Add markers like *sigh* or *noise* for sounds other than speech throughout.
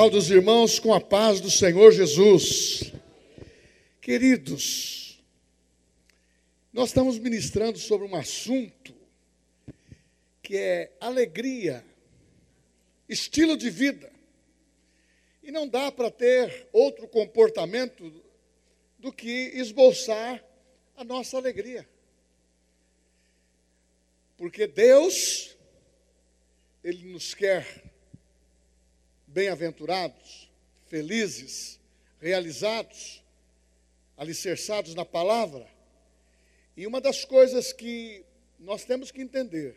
Saúde os irmãos com a paz do Senhor Jesus. Queridos, nós estamos ministrando sobre um assunto que é alegria, estilo de vida. E não dá para ter outro comportamento do que esboçar a nossa alegria. Porque Deus, Ele nos quer bem-aventurados, felizes, realizados, alicerçados na palavra. E uma das coisas que nós temos que entender,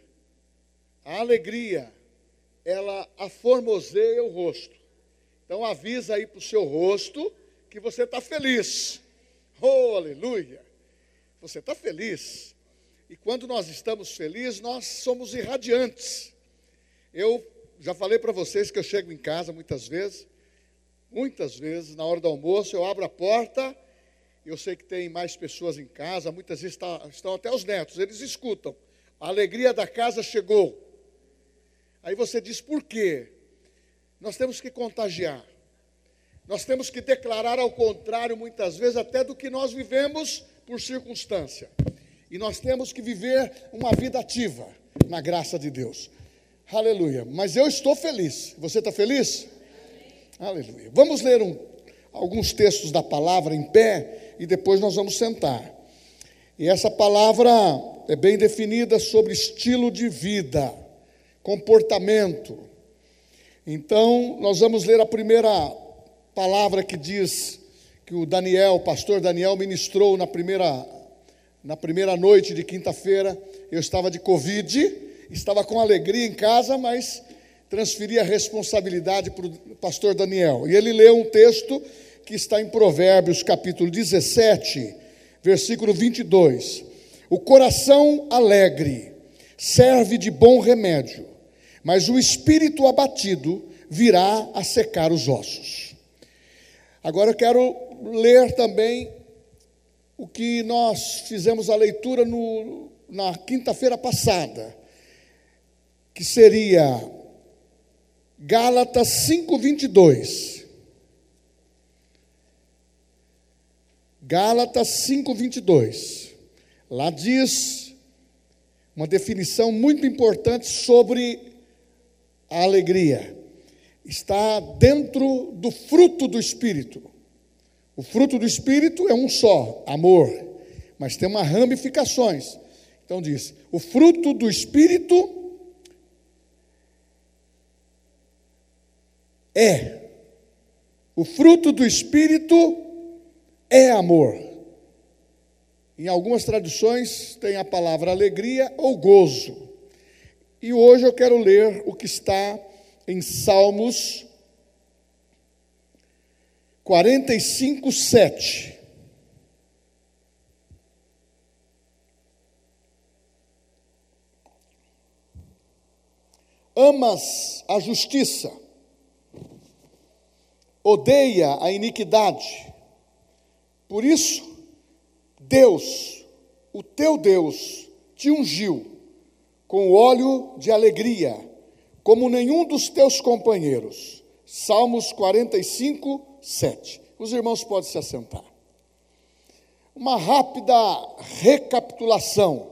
a alegria, ela aformoseia o rosto. Então avisa aí para o seu rosto que você está feliz. *laughs* Oh, aleluia! Você está feliz. E quando nós estamos felizes, nós somos irradiantes. Eu já falei para vocês que eu chego em casa muitas vezes, muitas vezes, na hora do almoço, eu abro a porta, eu sei que tem mais pessoas em casa, muitas vezes estão até os netos, eles escutam. A alegria da casa chegou. Aí você diz, por quê? Nós temos que contagiar. Nós temos que declarar ao contrário, muitas vezes, até do que nós vivemos por circunstância. E nós temos que viver uma vida ativa na graça de Deus. Aleluia. Mas eu estou feliz. Você está feliz? Aleluia. Vamos ler um, alguns textos da palavra em pé e depois nós vamos sentar. E essa palavra é bem definida sobre estilo de vida, comportamento. Então, nós vamos ler a primeira palavra que diz que o Daniel, o pastor Daniel ministrou na primeira na primeira noite de quinta-feira. Eu estava de Covid estava com alegria em casa, mas transferi a responsabilidade para o pastor Daniel. E ele leu um texto que está em Provérbios, capítulo 17, versículo 22. O coração alegre serve de bom remédio, mas o espírito abatido virá a secar os ossos. Agora eu quero ler também o que nós fizemos a leitura no, na quinta-feira passada que seria Gálatas 5:22. Gálatas 5:22. Lá diz uma definição muito importante sobre a alegria. Está dentro do fruto do espírito. O fruto do espírito é um só, amor, mas tem uma ramificações. Então diz: o fruto do espírito é. O fruto do Espírito é amor. Em algumas traduções tem a palavra alegria ou gozo. E hoje eu quero ler o que está em Salmos 45, 7. Amas a justiça odeia a iniquidade. Por isso, Deus, o teu Deus, te ungiu com óleo de alegria, como nenhum dos teus companheiros. Salmos 45, 7. Os irmãos podem se assentar. Uma rápida recapitulação.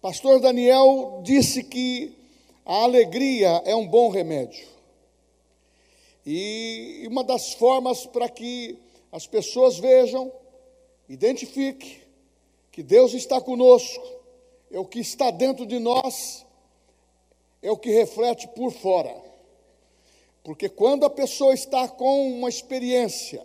Pastor Daniel disse que a alegria é um bom remédio. E uma das formas para que as pessoas vejam, identifiquem que Deus está conosco, é o que está dentro de nós, é o que reflete por fora. Porque quando a pessoa está com uma experiência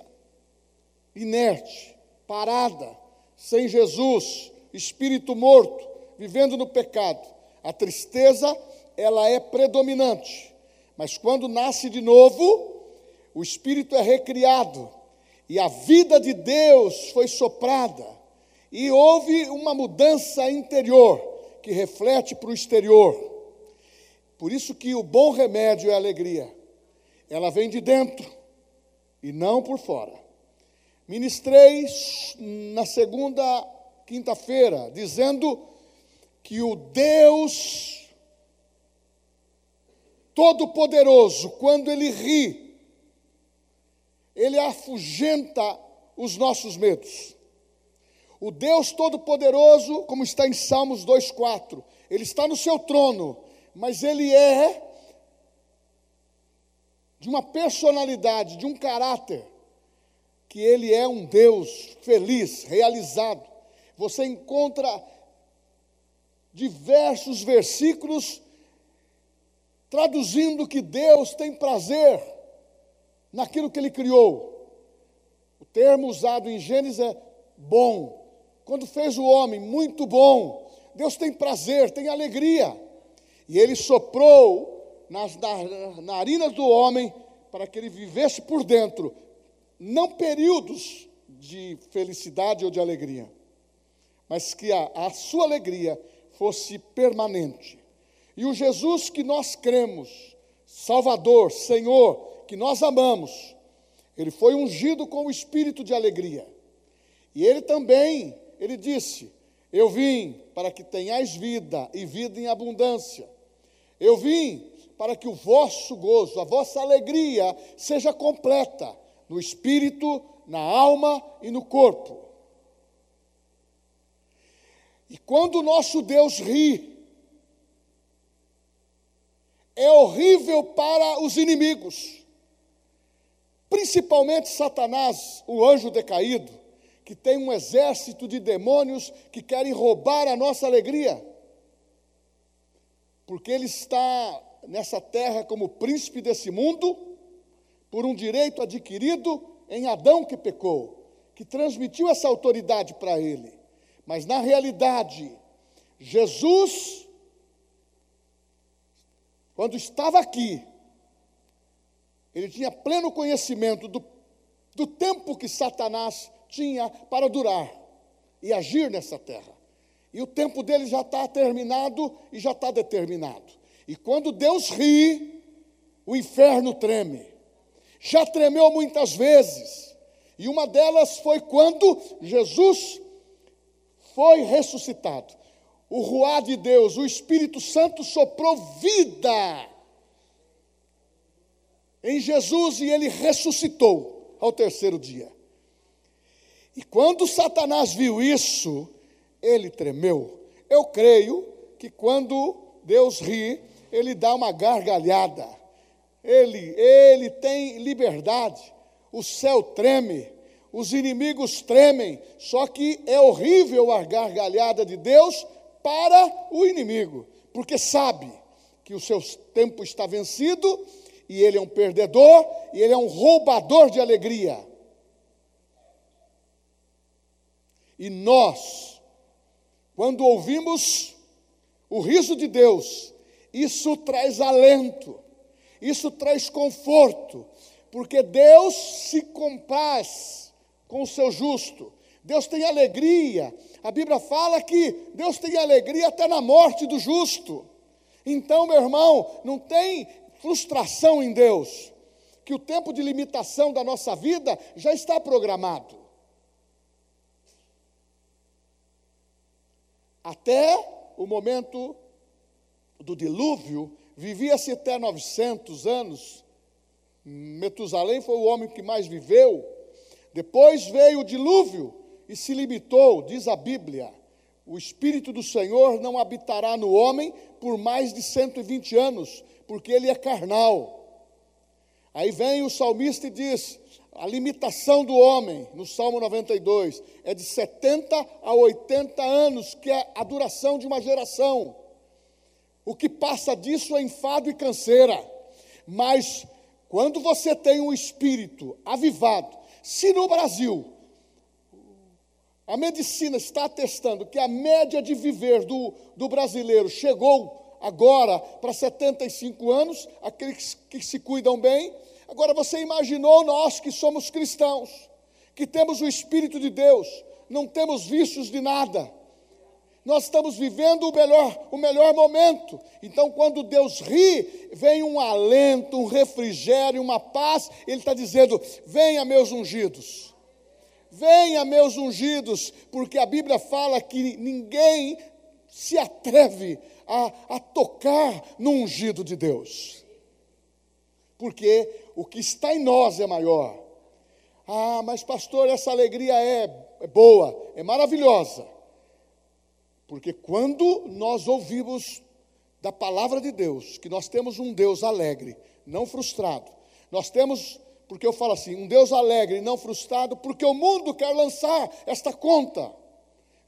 inerte, parada, sem Jesus, espírito morto, vivendo no pecado, a tristeza ela é predominante. Mas quando nasce de novo, o espírito é recriado e a vida de Deus foi soprada e houve uma mudança interior que reflete para o exterior. Por isso que o bom remédio é a alegria. Ela vem de dentro e não por fora. Ministrei na segunda quinta-feira dizendo que o Deus Todo-Poderoso, quando Ele ri, ele afugenta os nossos medos. O Deus Todo-Poderoso, como está em Salmos 2,4, ele está no seu trono, mas ele é de uma personalidade, de um caráter, que ele é um Deus feliz, realizado. Você encontra diversos versículos traduzindo que Deus tem prazer naquilo que ele criou. O termo usado em Gênesis é bom. Quando fez o homem, muito bom. Deus tem prazer, tem alegria. E ele soprou nas narinas do homem para que ele vivesse por dentro, não períodos de felicidade ou de alegria, mas que a, a sua alegria fosse permanente. E o Jesus que nós cremos, Salvador, Senhor, que nós amamos, ele foi ungido com o espírito de alegria. E ele também, ele disse: Eu vim para que tenhais vida e vida em abundância. Eu vim para que o vosso gozo, a vossa alegria seja completa no espírito, na alma e no corpo. E quando o nosso Deus ri, é horrível para os inimigos, principalmente Satanás, o anjo decaído, que tem um exército de demônios que querem roubar a nossa alegria, porque ele está nessa terra como príncipe desse mundo, por um direito adquirido em Adão que pecou, que transmitiu essa autoridade para ele. Mas na realidade, Jesus quando estava aqui, ele tinha pleno conhecimento do, do tempo que Satanás tinha para durar e agir nessa terra. E o tempo dele já está terminado e já está determinado. E quando Deus ri, o inferno treme. Já tremeu muitas vezes. E uma delas foi quando Jesus foi ressuscitado o ruá de Deus, o Espírito Santo soprou vida em Jesus e ele ressuscitou ao terceiro dia. E quando Satanás viu isso, ele tremeu. Eu creio que quando Deus ri, ele dá uma gargalhada. Ele, ele tem liberdade. O céu treme, os inimigos tremem. Só que é horrível a gargalhada de Deus para o inimigo, porque sabe que o seu tempo está vencido e ele é um perdedor e ele é um roubador de alegria. E nós, quando ouvimos o riso de Deus, isso traz alento, isso traz conforto, porque Deus se compraz com o seu justo, Deus tem alegria. A Bíblia fala que Deus tem alegria até na morte do justo. Então, meu irmão, não tem frustração em Deus, que o tempo de limitação da nossa vida já está programado. Até o momento do dilúvio, vivia-se até 900 anos. Metusalém foi o homem que mais viveu. Depois veio o dilúvio, e se limitou, diz a Bíblia, o Espírito do Senhor não habitará no homem por mais de 120 anos, porque ele é carnal. Aí vem o salmista e diz: a limitação do homem, no Salmo 92, é de 70 a 80 anos, que é a duração de uma geração. O que passa disso é enfado e canseira. Mas quando você tem um espírito avivado, se no Brasil a medicina está atestando que a média de viver do, do brasileiro chegou agora para 75 anos, aqueles que se cuidam bem. Agora você imaginou nós que somos cristãos, que temos o Espírito de Deus, não temos vícios de nada. Nós estamos vivendo o melhor, o melhor momento. Então, quando Deus ri, vem um alento, um refrigério, uma paz. Ele está dizendo: venha, meus ungidos. Venha, meus ungidos, porque a Bíblia fala que ninguém se atreve a, a tocar no ungido de Deus. Porque o que está em nós é maior. Ah, mas pastor, essa alegria é, é boa, é maravilhosa. Porque quando nós ouvimos da palavra de Deus, que nós temos um Deus alegre, não frustrado, nós temos, porque eu falo assim, um Deus alegre e não frustrado, porque o mundo quer lançar esta conta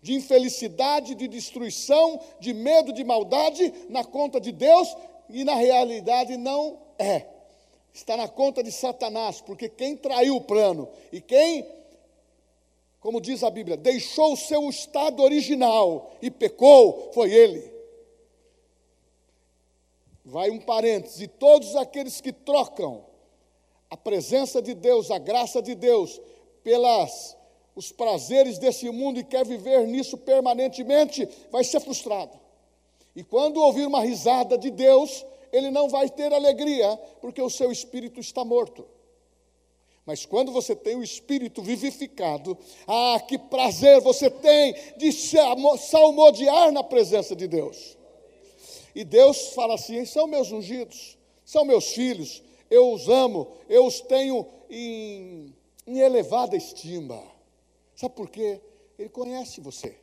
de infelicidade, de destruição, de medo, de maldade na conta de Deus e na realidade não é. Está na conta de Satanás, porque quem traiu o plano e quem, como diz a Bíblia, deixou o seu estado original e pecou, foi ele. Vai um parênteses, e todos aqueles que trocam a presença de Deus, a graça de Deus, pelas os prazeres desse mundo e quer viver nisso permanentemente, vai ser frustrado. E quando ouvir uma risada de Deus, ele não vai ter alegria, porque o seu espírito está morto. Mas quando você tem o espírito vivificado, ah, que prazer você tem de salmodiar na presença de Deus. E Deus fala assim: são meus ungidos, são meus filhos, eu os amo, eu os tenho em, em elevada estima. Sabe por quê? Ele conhece você.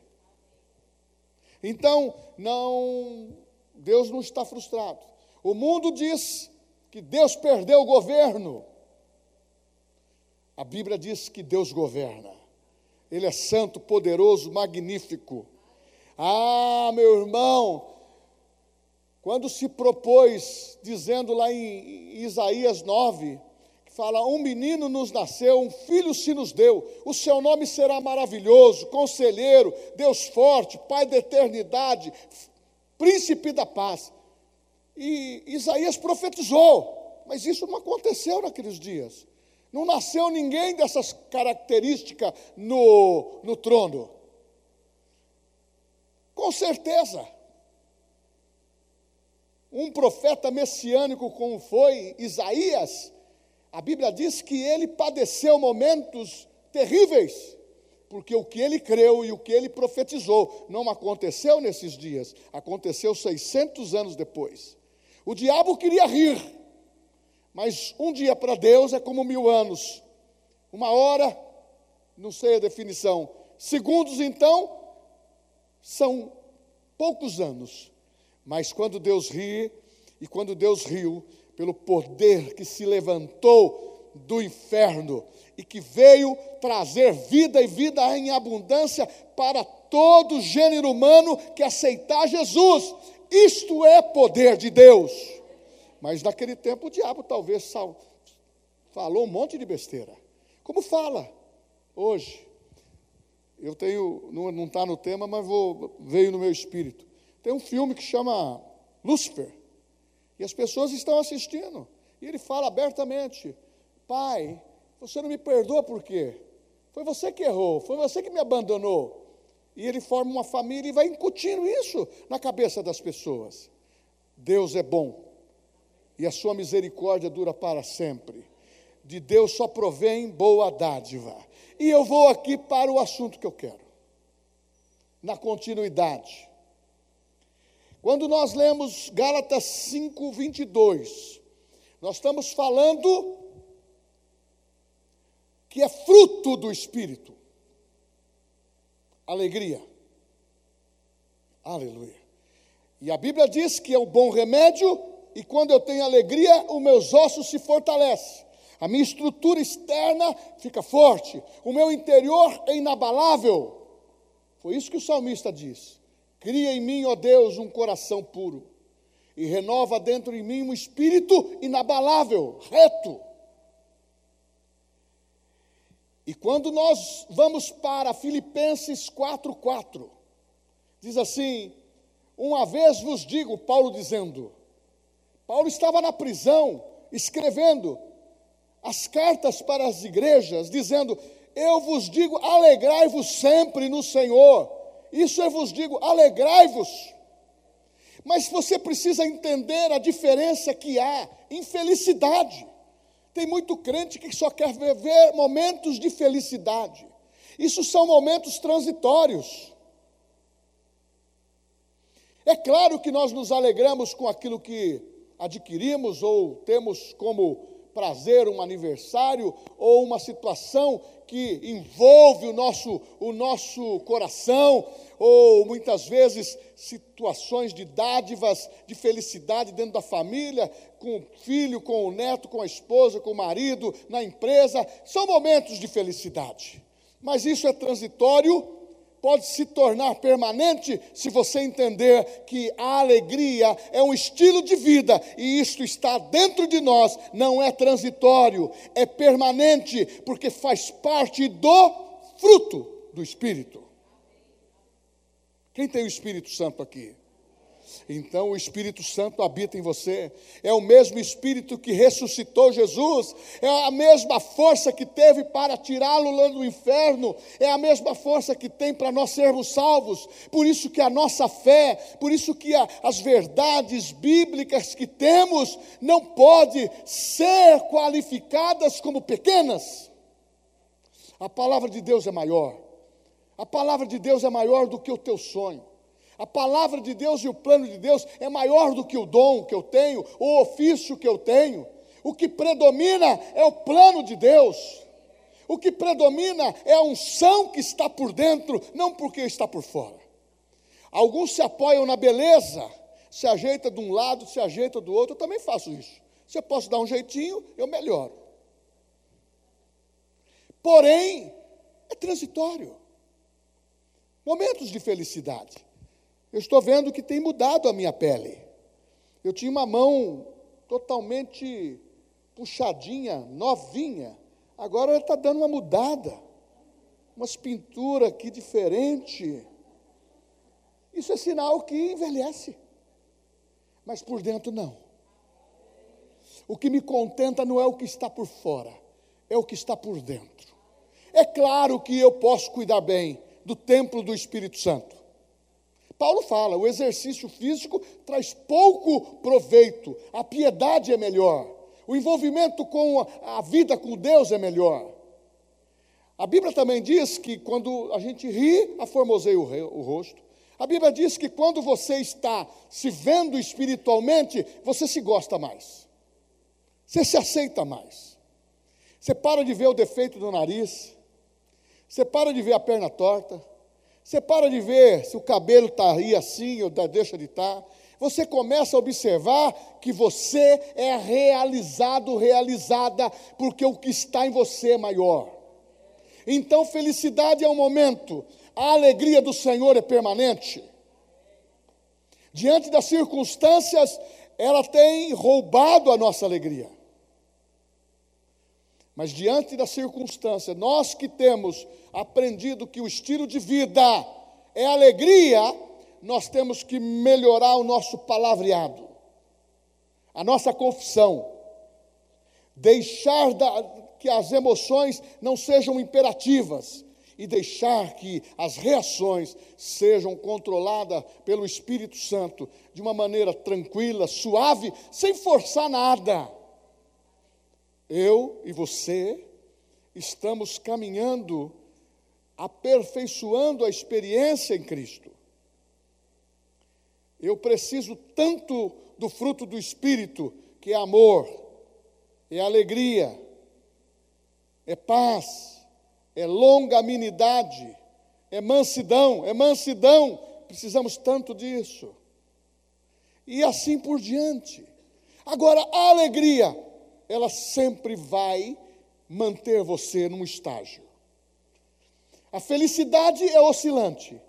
Então, não, Deus não está frustrado. O mundo diz que Deus perdeu o governo. A Bíblia diz que Deus governa. Ele é santo, poderoso, magnífico. Ah, meu irmão, quando se propôs, dizendo lá em Isaías 9, fala: Um menino nos nasceu, um filho se nos deu, o seu nome será maravilhoso, conselheiro, Deus forte, Pai da eternidade, príncipe da paz. E Isaías profetizou, mas isso não aconteceu naqueles dias. Não nasceu ninguém dessas características no, no trono. Com certeza. Um profeta messiânico como foi Isaías, a Bíblia diz que ele padeceu momentos terríveis, porque o que ele creu e o que ele profetizou não aconteceu nesses dias, aconteceu 600 anos depois. O diabo queria rir, mas um dia para Deus é como mil anos, uma hora, não sei a definição, segundos então, são poucos anos, mas quando Deus ri, e quando Deus riu, pelo poder que se levantou do inferno e que veio trazer vida e vida em abundância para todo gênero humano que aceitar Jesus. Isto é poder de Deus. Mas naquele tempo o diabo talvez falou um monte de besteira. Como fala hoje. Eu tenho, não está no tema, mas vou, veio no meu espírito. Tem um filme que chama Lúcifer. E as pessoas estão assistindo. E ele fala abertamente: Pai, você não me perdoa por quê? Foi você que errou, foi você que me abandonou. E ele forma uma família e vai incutindo isso na cabeça das pessoas. Deus é bom e a sua misericórdia dura para sempre. De Deus só provém boa dádiva. E eu vou aqui para o assunto que eu quero. Na continuidade. Quando nós lemos Gálatas 5, 22, nós estamos falando que é fruto do Espírito. Alegria. Aleluia. E a Bíblia diz que é o bom remédio, e quando eu tenho alegria, os meus ossos se fortalecem. A minha estrutura externa fica forte, o meu interior é inabalável. Foi isso que o salmista diz. Cria em mim, ó Deus, um coração puro e renova dentro de mim um espírito inabalável, reto. E quando nós vamos para Filipenses 4:4, diz assim: Uma vez vos digo, Paulo dizendo, Paulo estava na prisão escrevendo as cartas para as igrejas, dizendo: Eu vos digo, alegrai-vos sempre no Senhor. Isso eu vos digo, alegrai-vos. Mas você precisa entender a diferença que há em felicidade. Tem muito crente que só quer viver momentos de felicidade. Isso são momentos transitórios. É claro que nós nos alegramos com aquilo que adquirimos ou temos como prazer, um aniversário ou uma situação que envolve o nosso, o nosso coração, ou muitas vezes situações de dádivas, de felicidade dentro da família, com o filho, com o neto, com a esposa, com o marido, na empresa, são momentos de felicidade. Mas isso é transitório pode se tornar permanente se você entender que a alegria é um estilo de vida e isto está dentro de nós, não é transitório, é permanente, porque faz parte do fruto do Espírito. Quem tem o Espírito Santo aqui? Então o Espírito Santo habita em você. É o mesmo Espírito que ressuscitou Jesus, é a mesma força que teve para tirá-lo lá do inferno, é a mesma força que tem para nós sermos salvos. Por isso que a nossa fé, por isso que a, as verdades bíblicas que temos não pode ser qualificadas como pequenas. A palavra de Deus é maior. A palavra de Deus é maior do que o teu sonho. A palavra de Deus e o plano de Deus é maior do que o dom que eu tenho, o ofício que eu tenho. O que predomina é o plano de Deus. O que predomina é a unção que está por dentro, não porque está por fora. Alguns se apoiam na beleza, se ajeita de um lado, se ajeita do outro. Eu também faço isso. Se eu posso dar um jeitinho, eu melhoro. Porém, é transitório. Momentos de felicidade. Eu estou vendo que tem mudado a minha pele. Eu tinha uma mão totalmente puxadinha, novinha. Agora ela está dando uma mudada. Umas pinturas aqui diferente. Isso é sinal que envelhece. Mas por dentro não. O que me contenta não é o que está por fora, é o que está por dentro. É claro que eu posso cuidar bem do templo do Espírito Santo. Paulo fala: o exercício físico traz pouco proveito, a piedade é melhor, o envolvimento com a vida com Deus é melhor. A Bíblia também diz que quando a gente ri, aformoseia o rosto. A Bíblia diz que quando você está se vendo espiritualmente, você se gosta mais. Você se aceita mais. Você para de ver o defeito do nariz. Você para de ver a perna torta. Você para de ver se o cabelo está aí assim ou deixa de estar. Tá. Você começa a observar que você é realizado, realizada, porque o que está em você é maior. Então, felicidade é um momento, a alegria do Senhor é permanente. Diante das circunstâncias, ela tem roubado a nossa alegria. Mas diante da circunstância, nós que temos aprendido que o estilo de vida é alegria, nós temos que melhorar o nosso palavreado, a nossa confissão, deixar da, que as emoções não sejam imperativas e deixar que as reações sejam controladas pelo Espírito Santo de uma maneira tranquila, suave, sem forçar nada eu e você estamos caminhando, aperfeiçoando a experiência em Cristo. Eu preciso tanto do fruto do Espírito, que é amor, é alegria, é paz, é longanimidade, é mansidão, é mansidão. Precisamos tanto disso. E assim por diante. Agora, a alegria ela sempre vai manter você num estágio. A felicidade é oscilante,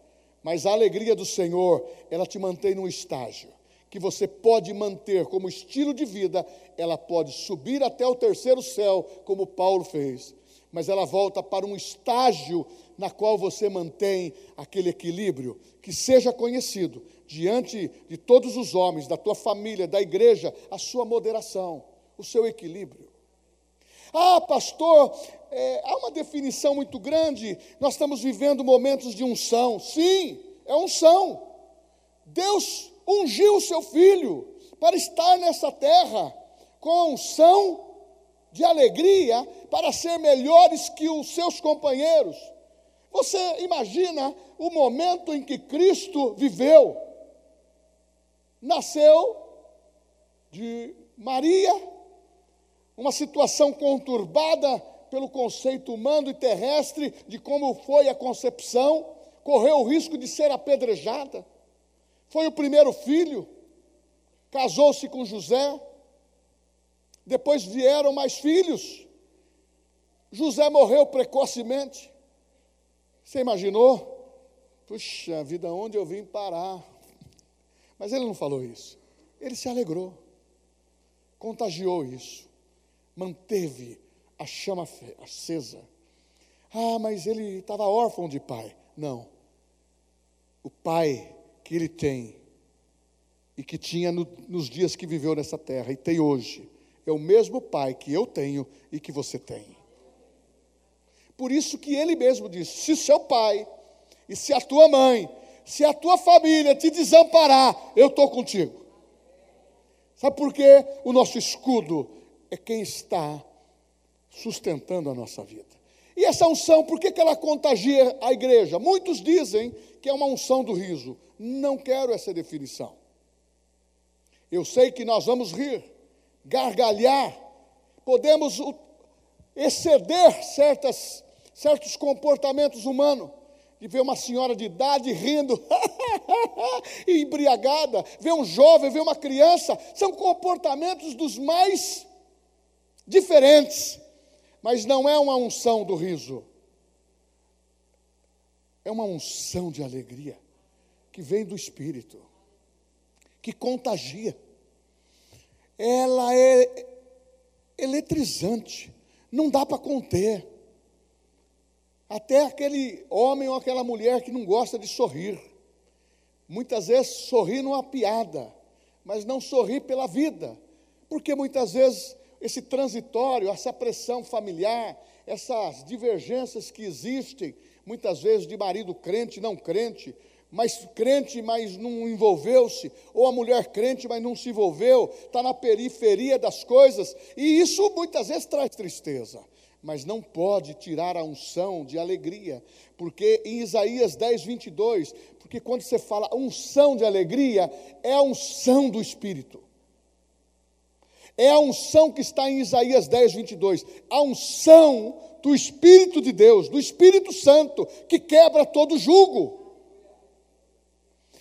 mas a alegria do Senhor, ela te mantém num estágio que você pode manter como estilo de vida, ela pode subir até o terceiro céu, como Paulo fez, mas ela volta para um estágio na qual você mantém aquele equilíbrio, que seja conhecido diante de todos os homens, da tua família, da igreja, a sua moderação o seu equilíbrio. Ah, pastor, é, há uma definição muito grande. Nós estamos vivendo momentos de unção. Sim, é unção. Deus ungiu o seu filho para estar nessa terra com a unção de alegria para ser melhores que os seus companheiros. Você imagina o momento em que Cristo viveu? Nasceu de Maria uma situação conturbada pelo conceito humano e terrestre de como foi a concepção, correu o risco de ser apedrejada. Foi o primeiro filho, casou-se com José, depois vieram mais filhos. José morreu precocemente. Você imaginou? Puxa vida, onde eu vim parar? Mas ele não falou isso. Ele se alegrou, contagiou isso, manteve a chama acesa. Ah, mas ele estava órfão de pai. Não. O pai que ele tem e que tinha no, nos dias que viveu nessa terra e tem hoje, é o mesmo pai que eu tenho e que você tem. Por isso que ele mesmo disse: se seu pai e se a tua mãe, se a tua família te desamparar, eu estou contigo. Sabe por quê? O nosso escudo é quem está sustentando a nossa vida. E essa unção, por que, que ela contagia a igreja? Muitos dizem que é uma unção do riso. Não quero essa definição. Eu sei que nós vamos rir, gargalhar, podemos exceder certas, certos comportamentos humanos. De ver uma senhora de idade rindo, *laughs* embriagada, ver um jovem, ver uma criança, são comportamentos dos mais diferentes. Mas não é uma unção do riso, é uma unção de alegria que vem do Espírito, que contagia. Ela é eletrizante, não dá para conter. Até aquele homem ou aquela mulher que não gosta de sorrir. Muitas vezes sorri numa piada, mas não sorri pela vida. Porque muitas vezes esse transitório, essa pressão familiar, essas divergências que existem, muitas vezes de marido crente, não crente, mas crente, mas não envolveu-se, ou a mulher crente, mas não se envolveu, está na periferia das coisas, e isso muitas vezes traz tristeza, mas não pode tirar a unção de alegria, porque em Isaías 10, 22, porque quando você fala unção de alegria, é a unção do Espírito. É a unção que está em Isaías 10, 22. A unção do Espírito de Deus, do Espírito Santo, que quebra todo jugo.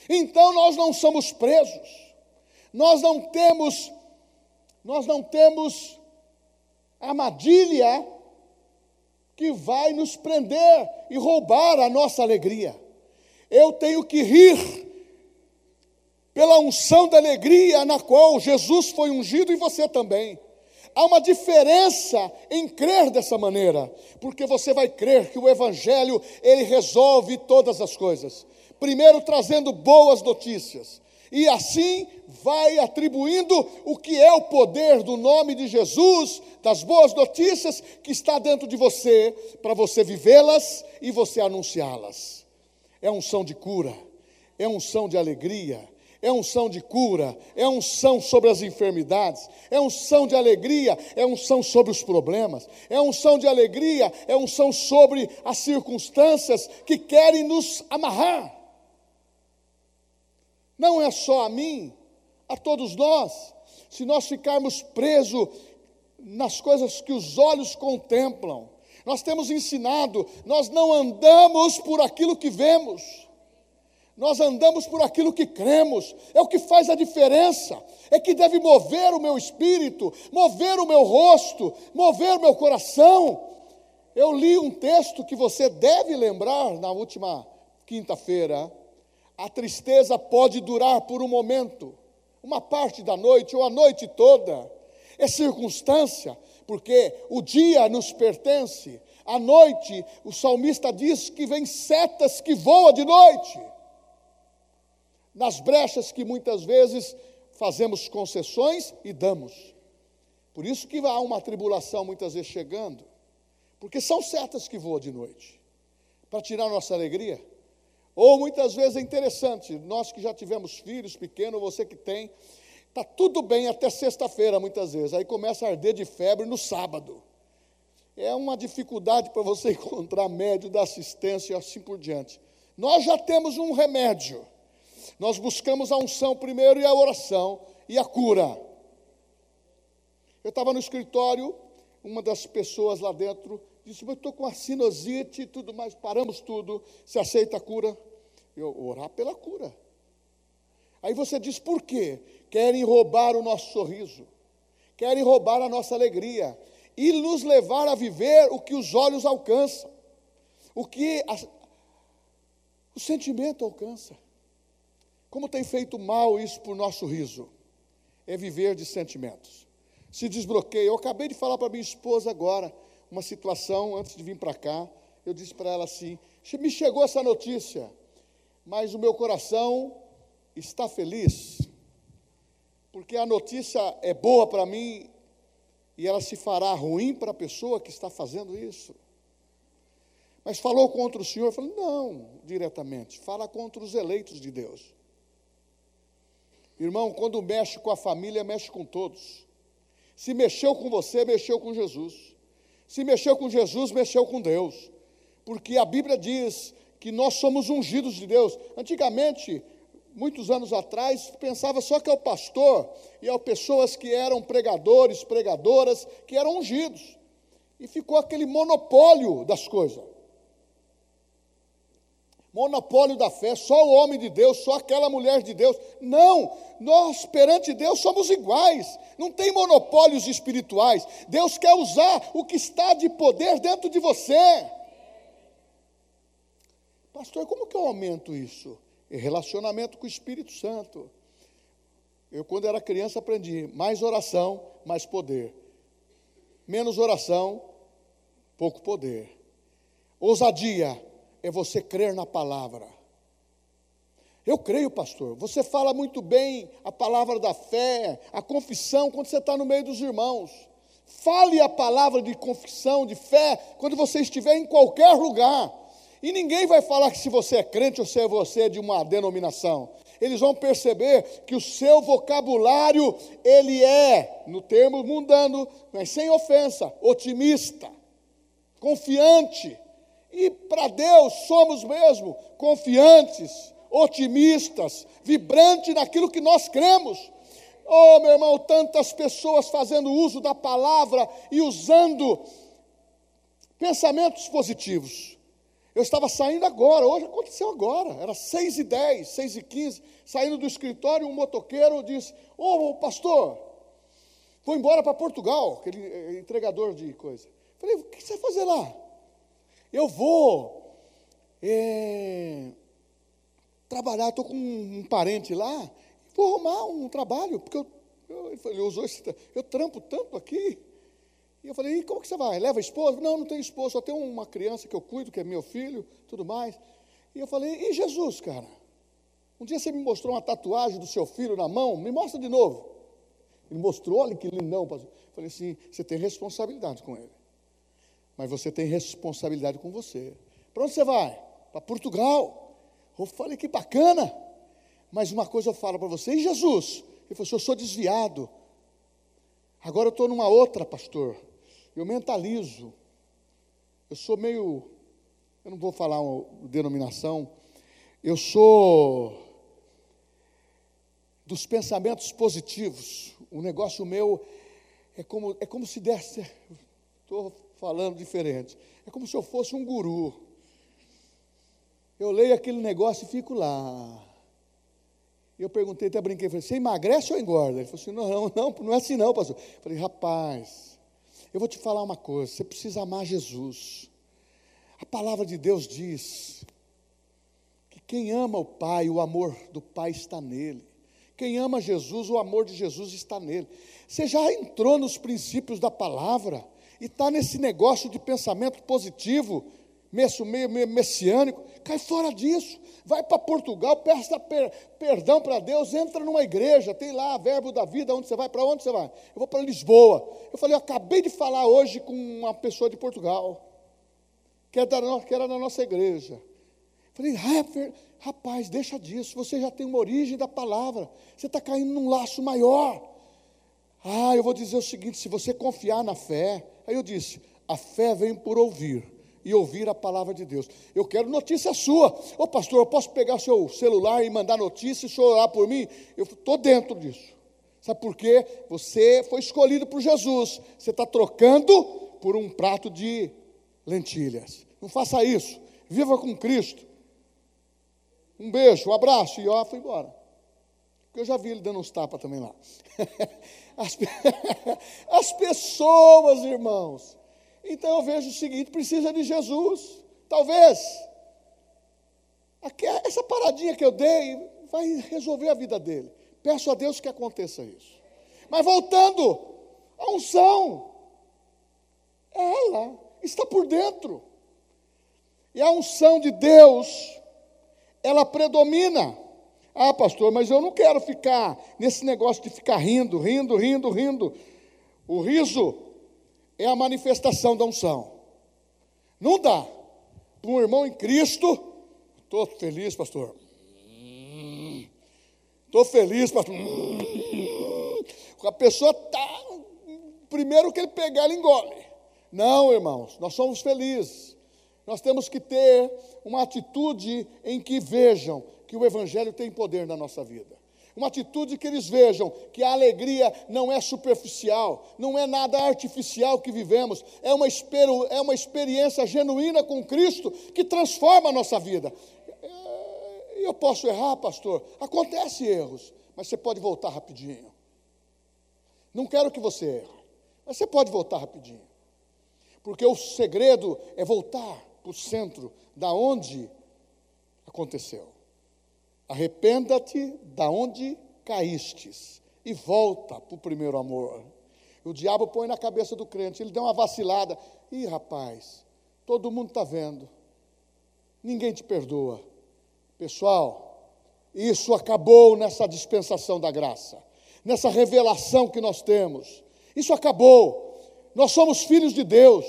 Então nós não somos presos. Nós não temos nós não temos armadilha que vai nos prender e roubar a nossa alegria. Eu tenho que rir pela unção da alegria na qual Jesus foi ungido e você também. Há uma diferença em crer dessa maneira, porque você vai crer que o evangelho ele resolve todas as coisas. Primeiro trazendo boas notícias, e assim vai atribuindo o que é o poder do nome de Jesus, das boas notícias que está dentro de você, para você vivê-las e você anunciá-las. É unção de cura, é unção de alegria, é unção de cura, é unção sobre as enfermidades, é unção de alegria, é unção sobre os problemas, é unção de alegria, é unção sobre as circunstâncias que querem nos amarrar. Não é só a mim, a todos nós. Se nós ficarmos presos nas coisas que os olhos contemplam, nós temos ensinado, nós não andamos por aquilo que vemos. Nós andamos por aquilo que cremos, é o que faz a diferença, é que deve mover o meu espírito, mover o meu rosto, mover o meu coração. Eu li um texto que você deve lembrar na última quinta-feira. A tristeza pode durar por um momento, uma parte da noite ou a noite toda. É circunstância, porque o dia nos pertence. À noite, o salmista diz que vem setas que voam de noite nas brechas que muitas vezes fazemos concessões e damos. Por isso que há uma tribulação muitas vezes chegando, porque são setas que voam de noite, para tirar nossa alegria. Ou muitas vezes é interessante, nós que já tivemos filhos pequenos, você que tem, está tudo bem até sexta-feira muitas vezes, aí começa a arder de febre no sábado. É uma dificuldade para você *laughs* encontrar médio da assistência e assim por diante. Nós já temos um remédio nós buscamos a unção primeiro e a oração e a cura. Eu estava no escritório, uma das pessoas lá dentro disse: Eu estou com a sinusite e tudo mais, paramos tudo. Se aceita a cura? Eu orar pela cura. Aí você diz: Por quê? Querem roubar o nosso sorriso, querem roubar a nossa alegria e nos levar a viver o que os olhos alcançam, o que a, o sentimento alcança. Como tem feito mal isso por nosso riso? É viver de sentimentos. Se desbloqueia. Eu acabei de falar para minha esposa agora uma situação antes de vir para cá. Eu disse para ela assim: me chegou essa notícia, mas o meu coração está feliz, porque a notícia é boa para mim e ela se fará ruim para a pessoa que está fazendo isso. Mas falou contra o Senhor? Eu falei, não, diretamente, fala contra os eleitos de Deus. Irmão, quando mexe com a família, mexe com todos. Se mexeu com você, mexeu com Jesus. Se mexeu com Jesus, mexeu com Deus. Porque a Bíblia diz que nós somos ungidos de Deus. Antigamente, muitos anos atrás, pensava só que é o pastor e as pessoas que eram pregadores, pregadoras, que eram ungidos. E ficou aquele monopólio das coisas. Monopólio da fé, só o homem de Deus, só aquela mulher de Deus. Não, nós perante Deus somos iguais, não tem monopólios espirituais. Deus quer usar o que está de poder dentro de você. Pastor, como que eu aumento isso? relacionamento com o Espírito Santo. Eu, quando era criança, aprendi mais oração, mais poder. Menos oração, pouco poder. Ousadia é você crer na palavra. Eu creio, pastor. Você fala muito bem a palavra da fé, a confissão, quando você está no meio dos irmãos. Fale a palavra de confissão, de fé, quando você estiver em qualquer lugar. E ninguém vai falar que se você é crente ou se você é de uma denominação. Eles vão perceber que o seu vocabulário, ele é, no termo mundano, mas sem ofensa, otimista, confiante. E para Deus somos mesmo confiantes, otimistas, vibrantes naquilo que nós cremos. Oh, meu irmão, tantas pessoas fazendo uso da palavra e usando pensamentos positivos. Eu estava saindo agora, hoje aconteceu agora, era seis e dez, seis e quinze, saindo do escritório, um motoqueiro disse, ô oh, pastor, vou embora para Portugal, aquele eh, entregador de coisa. Falei, o que você vai fazer lá? Eu vou é, trabalhar, estou com um, parente lá, vou arrumar um trabalho, porque eu, eu, ele usou esse, eu trampo tanto aqui, e eu falei, e como que você vai? Leva esposa? Não, não tenho esposa, só tenho uma criança que eu cuido, que é meu filho, tudo mais. E eu falei, e Jesus, cara? Um dia você me mostrou uma tatuagem do seu filho na mão, me mostra de novo. Ele mostrou, olha que lindão. Pastor. Eu falei assim, você tem responsabilidade com ele. Mas você tem responsabilidade com você. Para onde você vai? Para Portugal. Eu falei, que bacana. Mas uma coisa eu falo para você, e Jesus? Ele falou, eu sou desviado. Agora eu estou numa outra, pastor eu mentalizo. Eu sou meio, eu não vou falar uma denominação, eu sou dos pensamentos positivos. O negócio meu é como, é como se desse, estou falando diferente, é como se eu fosse um guru. Eu leio aquele negócio e fico lá. Eu perguntei, até brinquei, falei, você emagrece ou engorda? Ele falou assim, não, não, *laughs* não, não é assim não, pastor. Eu falei, rapaz, eu vou te falar uma coisa: você precisa amar Jesus. A palavra de Deus diz que quem ama o Pai, o amor do Pai está nele. Quem ama Jesus, o amor de Jesus está nele. Você já entrou nos princípios da palavra e está nesse negócio de pensamento positivo, meio, meio messiânico. Cai fora disso. Vai para Portugal, peça per, perdão para Deus, entra numa igreja, tem lá verbo da vida, onde você vai? Para onde você vai? Eu vou para Lisboa. Eu falei, eu acabei de falar hoje com uma pessoa de Portugal, que, é da, que era da nossa igreja. Eu falei, rapaz, deixa disso, você já tem uma origem da palavra, você está caindo num laço maior. Ah, eu vou dizer o seguinte: se você confiar na fé, aí eu disse, a fé vem por ouvir e ouvir a palavra de Deus. Eu quero notícia sua. Ô pastor, eu posso pegar seu celular e mandar notícia e o senhor orar por mim? Eu estou dentro disso. Sabe por quê? Você foi escolhido por Jesus. Você está trocando por um prato de lentilhas. Não faça isso. Viva com Cristo. Um beijo, um abraço e ó, foi embora. Porque eu já vi ele dando uns tapas também lá. *laughs* As, *laughs* as pessoas, irmãos. Então eu vejo o seguinte: precisa de Jesus. Talvez essa paradinha que eu dei vai resolver a vida dele. Peço a Deus que aconteça isso. Mas voltando, a unção, ela está por dentro. E a unção de Deus, ela predomina. Ah, pastor, mas eu não quero ficar nesse negócio de ficar rindo, rindo, rindo, rindo. O riso é a manifestação da unção. Não dá para um irmão em Cristo Estou feliz, pastor. Estou feliz, pastor. A pessoa está. Primeiro que ele pegar, ele engole. Não, irmãos, nós somos felizes. Nós temos que ter uma atitude em que vejam que o Evangelho tem poder na nossa vida uma atitude que eles vejam que a alegria não é superficial, não é nada artificial que vivemos, é uma, é uma experiência genuína com Cristo que transforma a nossa vida. É, eu posso errar, pastor? Acontece erros, mas você pode voltar rapidinho. Não quero que você erre, mas você pode voltar rapidinho. Porque o segredo é voltar para o centro da onde aconteceu. Arrependa-te da onde caístes e volta para o primeiro amor. O diabo põe na cabeça do crente, ele dá uma vacilada. Ih, rapaz, todo mundo está vendo. Ninguém te perdoa. Pessoal, isso acabou nessa dispensação da graça, nessa revelação que nós temos. Isso acabou. Nós somos filhos de Deus.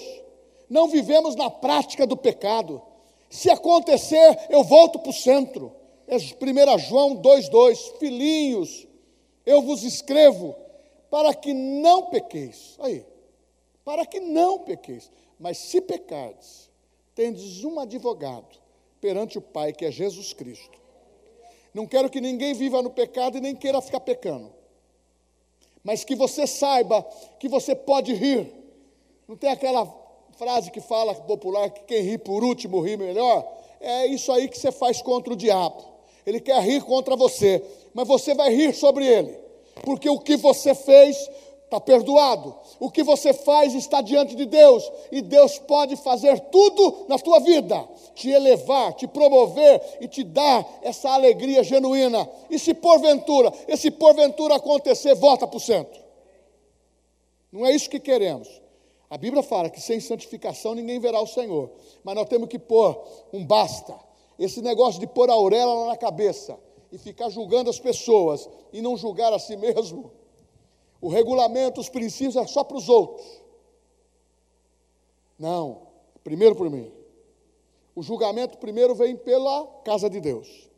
Não vivemos na prática do pecado. Se acontecer, eu volto para o centro. 1 João 2,2: Filhinhos, eu vos escrevo para que não pequeis. Aí, para que não pequeis. Mas se pecardes, tendes um advogado perante o Pai, que é Jesus Cristo. Não quero que ninguém viva no pecado e nem queira ficar pecando. Mas que você saiba que você pode rir. Não tem aquela frase que fala popular que quem ri por último ri melhor? É isso aí que você faz contra o diabo ele quer rir contra você, mas você vai rir sobre ele, porque o que você fez está perdoado, o que você faz está diante de Deus, e Deus pode fazer tudo na tua vida, te elevar, te promover e te dar essa alegria genuína. E se porventura, esse porventura acontecer, volta para o centro. Não é isso que queremos. A Bíblia fala que sem santificação ninguém verá o Senhor, mas nós temos que pôr um basta esse negócio de pôr a auréola na cabeça e ficar julgando as pessoas e não julgar a si mesmo. O regulamento, os princípios é só para os outros. Não, primeiro por mim. O julgamento primeiro vem pela casa de Deus.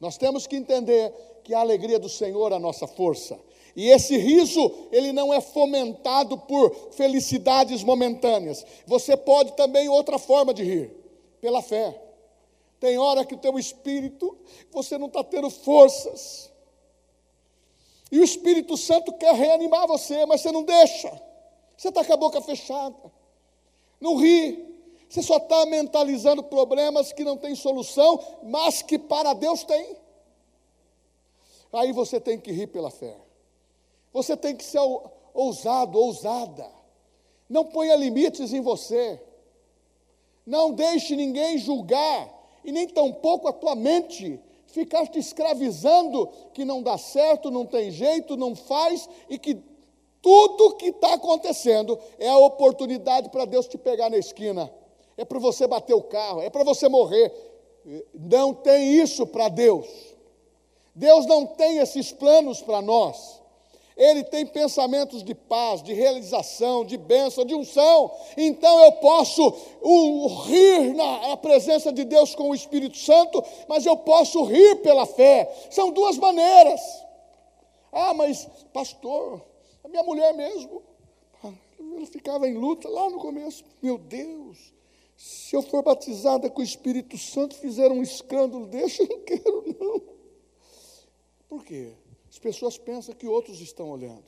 Nós temos que entender que a alegria do Senhor é a nossa força. E esse riso, ele não é fomentado por felicidades momentâneas. Você pode também outra forma de rir, pela fé. Tem hora que o teu espírito, você não está tendo forças. E o Espírito Santo quer reanimar você, mas você não deixa. Você está com a boca fechada. Não ri. Você só está mentalizando problemas que não têm solução, mas que para Deus tem. Aí você tem que rir pela fé. Você tem que ser ousado, ousada. Não ponha limites em você. Não deixe ninguém julgar e nem tampouco a tua mente ficar te escravizando que não dá certo, não tem jeito, não faz e que tudo que está acontecendo é a oportunidade para Deus te pegar na esquina, é para você bater o carro, é para você morrer. Não tem isso para Deus. Deus não tem esses planos para nós. Ele tem pensamentos de paz, de realização, de bênção, de unção. Então eu posso rir na presença de Deus com o Espírito Santo, mas eu posso rir pela fé. São duas maneiras. Ah, mas pastor, a minha mulher mesmo, ela ficava em luta lá no começo. Meu Deus, se eu for batizada com o Espírito Santo, fizer um escândalo desse, eu não quero, não. Por quê? As pessoas pensam que outros estão olhando.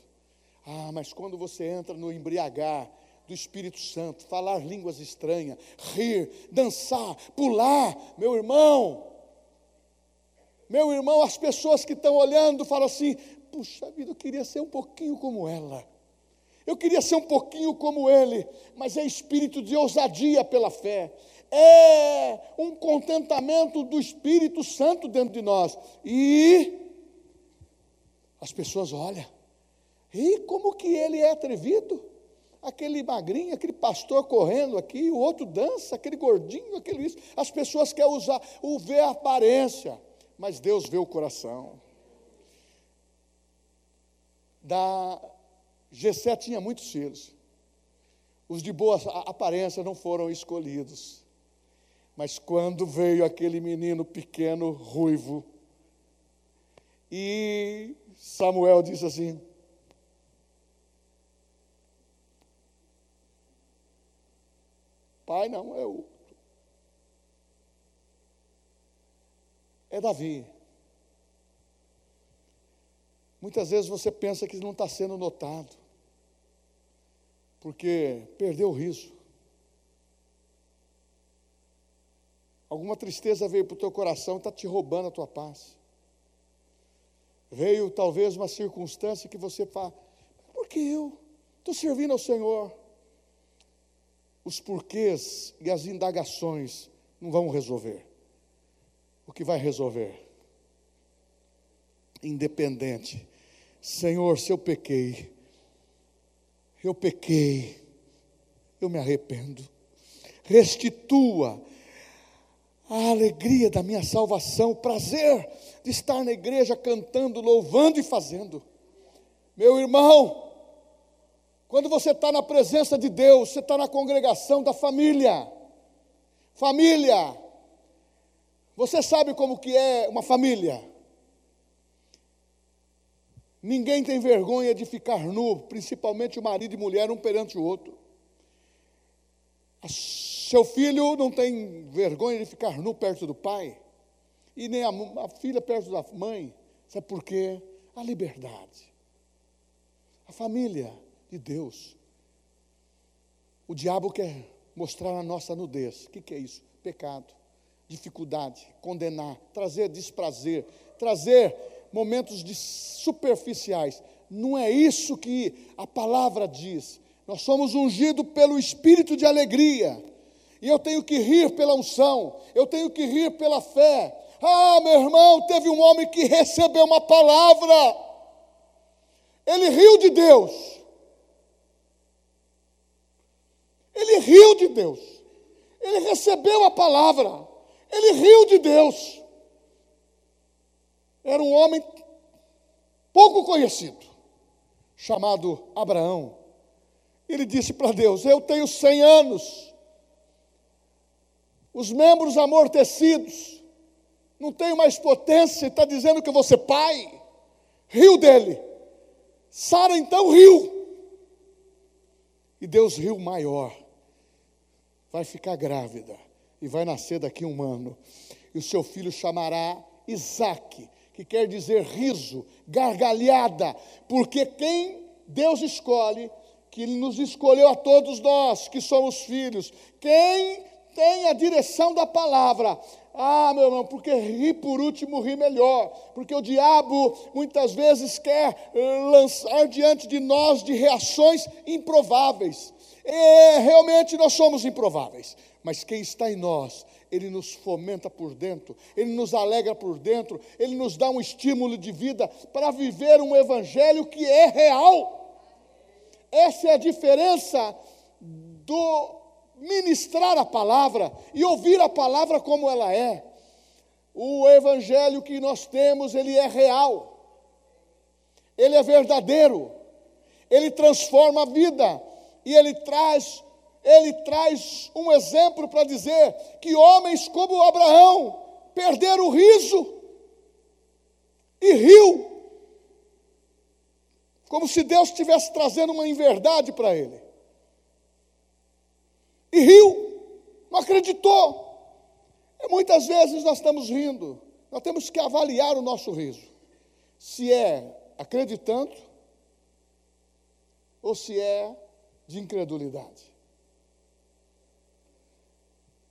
Ah, mas quando você entra no embriagar do Espírito Santo, falar línguas estranhas, rir, dançar, pular, meu irmão, meu irmão, as pessoas que estão olhando falam assim: puxa vida, eu queria ser um pouquinho como ela. Eu queria ser um pouquinho como ele, mas é espírito de ousadia pela fé. É um contentamento do Espírito Santo dentro de nós. E as pessoas olham. E como que ele é atrevido? Aquele magrinho, aquele pastor correndo aqui, o outro dança, aquele gordinho, aquele isso. As pessoas querem usar, o ver a aparência, mas Deus vê o coração. Da Gessé tinha muitos filhos. Os de boa aparência não foram escolhidos. Mas quando veio aquele menino pequeno, ruivo, e Samuel disse assim: Pai não é o. É Davi. Muitas vezes você pensa que não está sendo notado, porque perdeu o riso. Alguma tristeza veio para o teu coração e está te roubando a tua paz. Veio talvez uma circunstância que você fala, por que eu? Estou servindo ao Senhor. Os porquês e as indagações não vão resolver. O que vai resolver? Independente. Senhor, se eu pequei, eu pequei, eu me arrependo. Restitua a alegria da minha salvação, o prazer de estar na igreja cantando, louvando e fazendo. Meu irmão, quando você está na presença de Deus, você está na congregação da família. Família. Você sabe como que é uma família? Ninguém tem vergonha de ficar nu, principalmente o marido e mulher, um perante o outro. Seu filho não tem vergonha de ficar nu perto do pai, e nem a, a filha perto da mãe. Sabe por quê? A liberdade. A família de Deus. O diabo quer mostrar a nossa nudez. O que, que é isso? Pecado, dificuldade, condenar, trazer desprazer, trazer momentos de superficiais. Não é isso que a palavra diz. Nós somos ungidos pelo espírito de alegria. E eu tenho que rir pela unção, eu tenho que rir pela fé. Ah, meu irmão, teve um homem que recebeu uma palavra. Ele riu de Deus. Ele riu de Deus. Ele recebeu a palavra. Ele riu de Deus. Era um homem pouco conhecido, chamado Abraão. Ele disse para Deus: Eu tenho cem anos, os membros amortecidos, não tenho mais potência, está dizendo que eu vou ser pai. Riu dele. Sara então riu. E Deus riu maior. Vai ficar grávida e vai nascer daqui um ano. E o seu filho chamará Isaac, que quer dizer riso, gargalhada, porque quem Deus escolhe que Ele nos escolheu a todos nós que somos filhos. Quem tem a direção da palavra. Ah, meu irmão, porque rir por último, rir melhor. Porque o diabo muitas vezes quer eh, lançar diante de nós de reações improváveis. E realmente nós somos improváveis. Mas quem está em nós, ele nos fomenta por dentro, ele nos alegra por dentro, ele nos dá um estímulo de vida para viver um evangelho que é real. Essa é a diferença do ministrar a palavra e ouvir a palavra como ela é. O evangelho que nós temos, ele é real. Ele é verdadeiro. Ele transforma a vida e ele traz ele traz um exemplo para dizer que homens como Abraão perderam o riso e riu como se Deus estivesse trazendo uma inverdade para ele. E riu, não acreditou. E muitas vezes nós estamos rindo, nós temos que avaliar o nosso riso. Se é acreditando ou se é de incredulidade.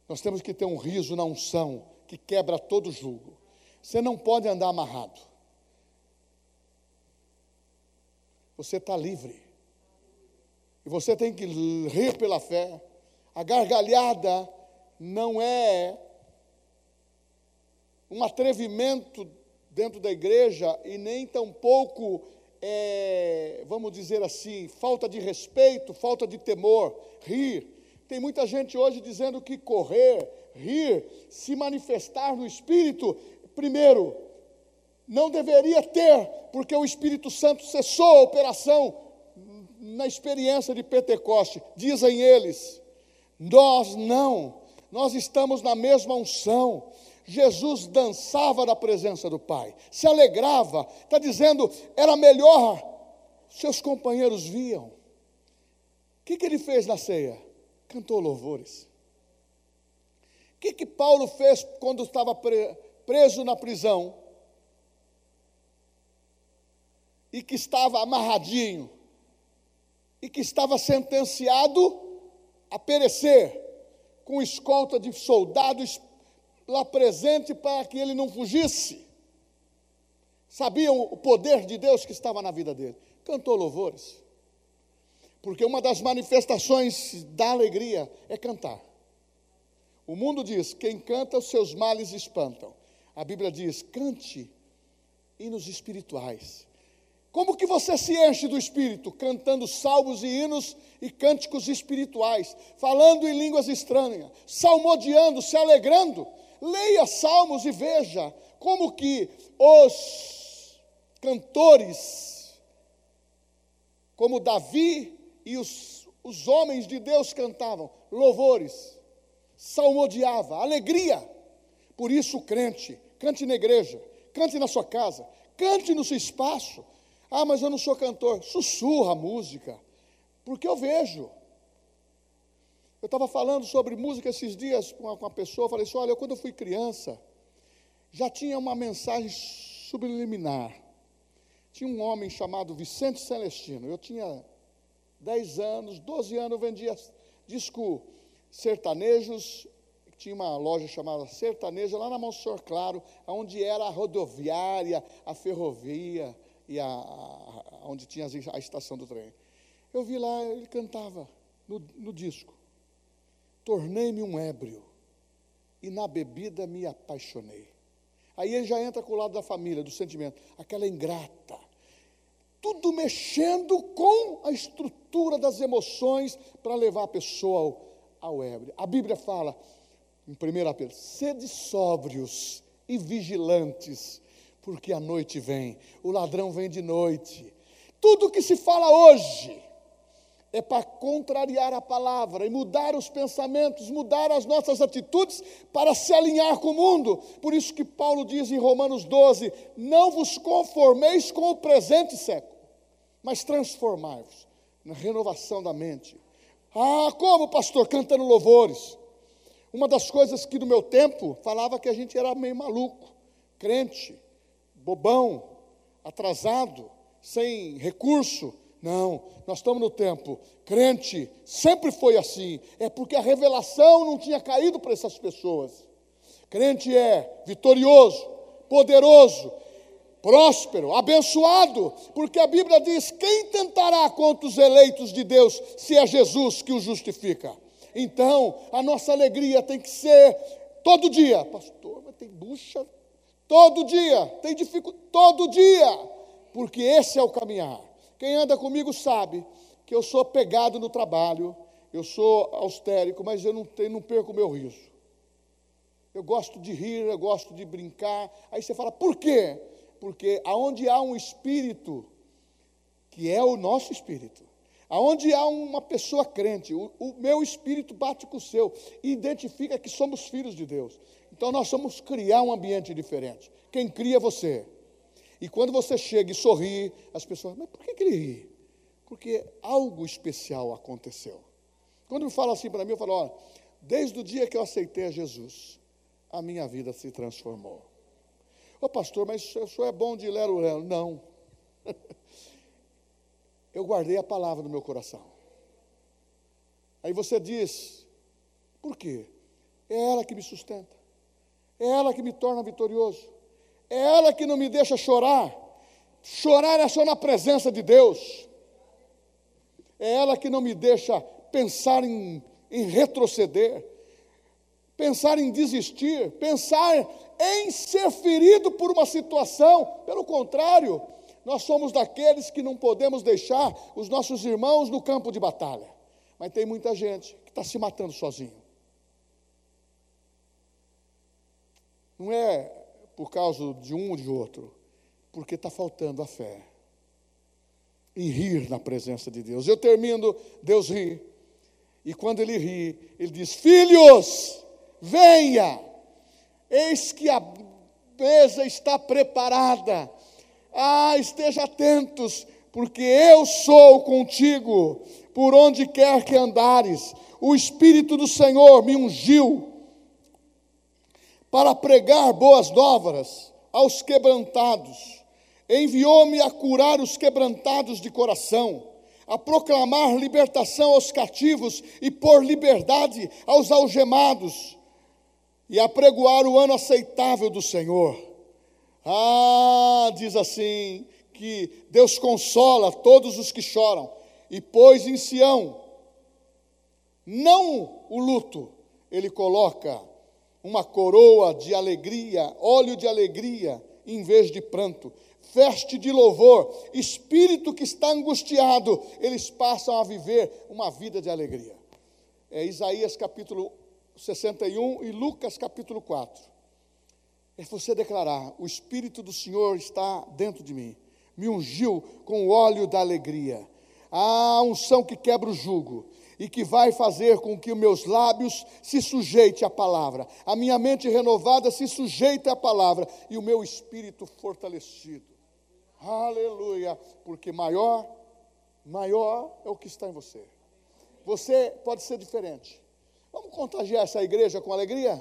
Nós temos que ter um riso na unção que quebra todo julgo. Você não pode andar amarrado. Você está livre. E você tem que rir pela fé. A gargalhada não é um atrevimento dentro da igreja e nem tampouco é, vamos dizer assim, falta de respeito, falta de temor, rir. Tem muita gente hoje dizendo que correr, rir, se manifestar no Espírito, primeiro, não deveria ter, porque o Espírito Santo cessou a operação na experiência de Pentecoste, dizem eles. Nós não, nós estamos na mesma unção. Jesus dançava na presença do Pai, se alegrava, está dizendo, era melhor, seus companheiros viam. O que, que ele fez na ceia? Cantou louvores. O que, que Paulo fez quando estava preso na prisão? E que estava amarradinho, e que estava sentenciado a perecer, com escolta de soldados lá presente para que ele não fugisse. Sabiam o poder de Deus que estava na vida dele. Cantou louvores. Porque uma das manifestações da alegria é cantar. O mundo diz: quem canta, os seus males espantam. A Bíblia diz: cante hinos espirituais. Como que você se enche do Espírito? Cantando salmos e hinos e cânticos espirituais, falando em línguas estranhas, salmodiando, se alegrando. Leia salmos e veja como que os cantores, como Davi e os, os homens de Deus cantavam louvores, salmodiava, alegria. Por isso, crente, cante na igreja, cante na sua casa, cante no seu espaço. Ah, mas eu não sou cantor. Sussurra a música, porque eu vejo. Eu estava falando sobre música esses dias com uma, pessoa, falei assim, olha, quando eu fui criança, já tinha uma mensagem subliminar. Tinha um homem chamado Vicente Celestino, eu tinha 10 anos, 12 anos, eu vendia disco sertanejos, tinha uma loja chamada Sertaneja, lá na Monsenhor Claro, onde era a rodoviária, a ferrovia, e a, a, onde tinha a estação do trem. Eu vi lá, ele cantava no, no disco. Tornei-me um ébrio e na bebida me apaixonei. Aí ele já entra com o lado da família, do sentimento, aquela ingrata. Tudo mexendo com a estrutura das emoções para levar a pessoa ao, ao ébrio. A Bíblia fala, em 1 Pedro, sede sóbrios e vigilantes, porque a noite vem, o ladrão vem de noite. Tudo que se fala hoje, é para contrariar a palavra e mudar os pensamentos, mudar as nossas atitudes para se alinhar com o mundo. Por isso que Paulo diz em Romanos 12: Não vos conformeis com o presente século, mas transformai-vos na renovação da mente. Ah, como, pastor? Cantando louvores. Uma das coisas que no meu tempo falava que a gente era meio maluco, crente, bobão, atrasado, sem recurso não, nós estamos no tempo. Crente sempre foi assim. É porque a revelação não tinha caído para essas pessoas. Crente é vitorioso, poderoso, próspero, abençoado, porque a Bíblia diz: quem tentará contra os eleitos de Deus se é Jesus que o justifica? Então, a nossa alegria tem que ser todo dia, pastor, mas tem bucha, todo dia, tem dificuldade, todo dia, porque esse é o caminhar. Quem anda comigo sabe que eu sou pegado no trabalho, eu sou austérico, mas eu não, tenho, não perco meu riso. Eu gosto de rir, eu gosto de brincar. Aí você fala, por quê? Porque aonde há um espírito, que é o nosso espírito, aonde há uma pessoa crente, o, o meu espírito bate com o seu e identifica que somos filhos de Deus. Então nós vamos criar um ambiente diferente. Quem cria é você. E quando você chega e sorri, as pessoas, mas por que, que ele ri? Porque algo especial aconteceu. Quando me fala assim para mim, eu falo, olha, desde o dia que eu aceitei a Jesus, a minha vida se transformou. Ô pastor, mas o senhor é bom de lero lero. Não. *laughs* Eu guardei a palavra no meu coração. Aí você diz: por quê? É ela que me sustenta, é ela que me torna vitorioso, é ela que não me deixa chorar. Chorar é só na presença de Deus, é ela que não me deixa pensar em, em retroceder, pensar em desistir, pensar em ser ferido por uma situação. Pelo contrário, nós somos daqueles que não podemos deixar os nossos irmãos no campo de batalha. Mas tem muita gente que está se matando sozinho. Não é por causa de um ou de outro, porque está faltando a fé. E rir na presença de Deus. Eu termino, Deus ri. E quando ele ri, ele diz: Filhos, venha, eis que a mesa está preparada. Ah, esteja atentos, porque eu sou contigo, por onde quer que andares. O Espírito do Senhor me ungiu para pregar boas novas aos quebrantados. Enviou-me a curar os quebrantados de coração, a proclamar libertação aos cativos e por liberdade aos algemados, e a pregoar o ano aceitável do Senhor. Ah, diz assim, que Deus consola todos os que choram, e pôs em Sião, não o luto, ele coloca uma coroa de alegria, óleo de alegria, em vez de pranto, veste de louvor, espírito que está angustiado, eles passam a viver uma vida de alegria. É Isaías capítulo 61 e Lucas capítulo 4. É você declarar: o Espírito do Senhor está dentro de mim, me ungiu com o óleo da alegria. A unção que quebra o jugo, e que vai fazer com que os meus lábios se sujeite à palavra, a minha mente renovada se sujeite à palavra e o meu espírito fortalecido. Aleluia, porque maior, maior é o que está em você. Você pode ser diferente. Vamos contagiar essa igreja com alegria?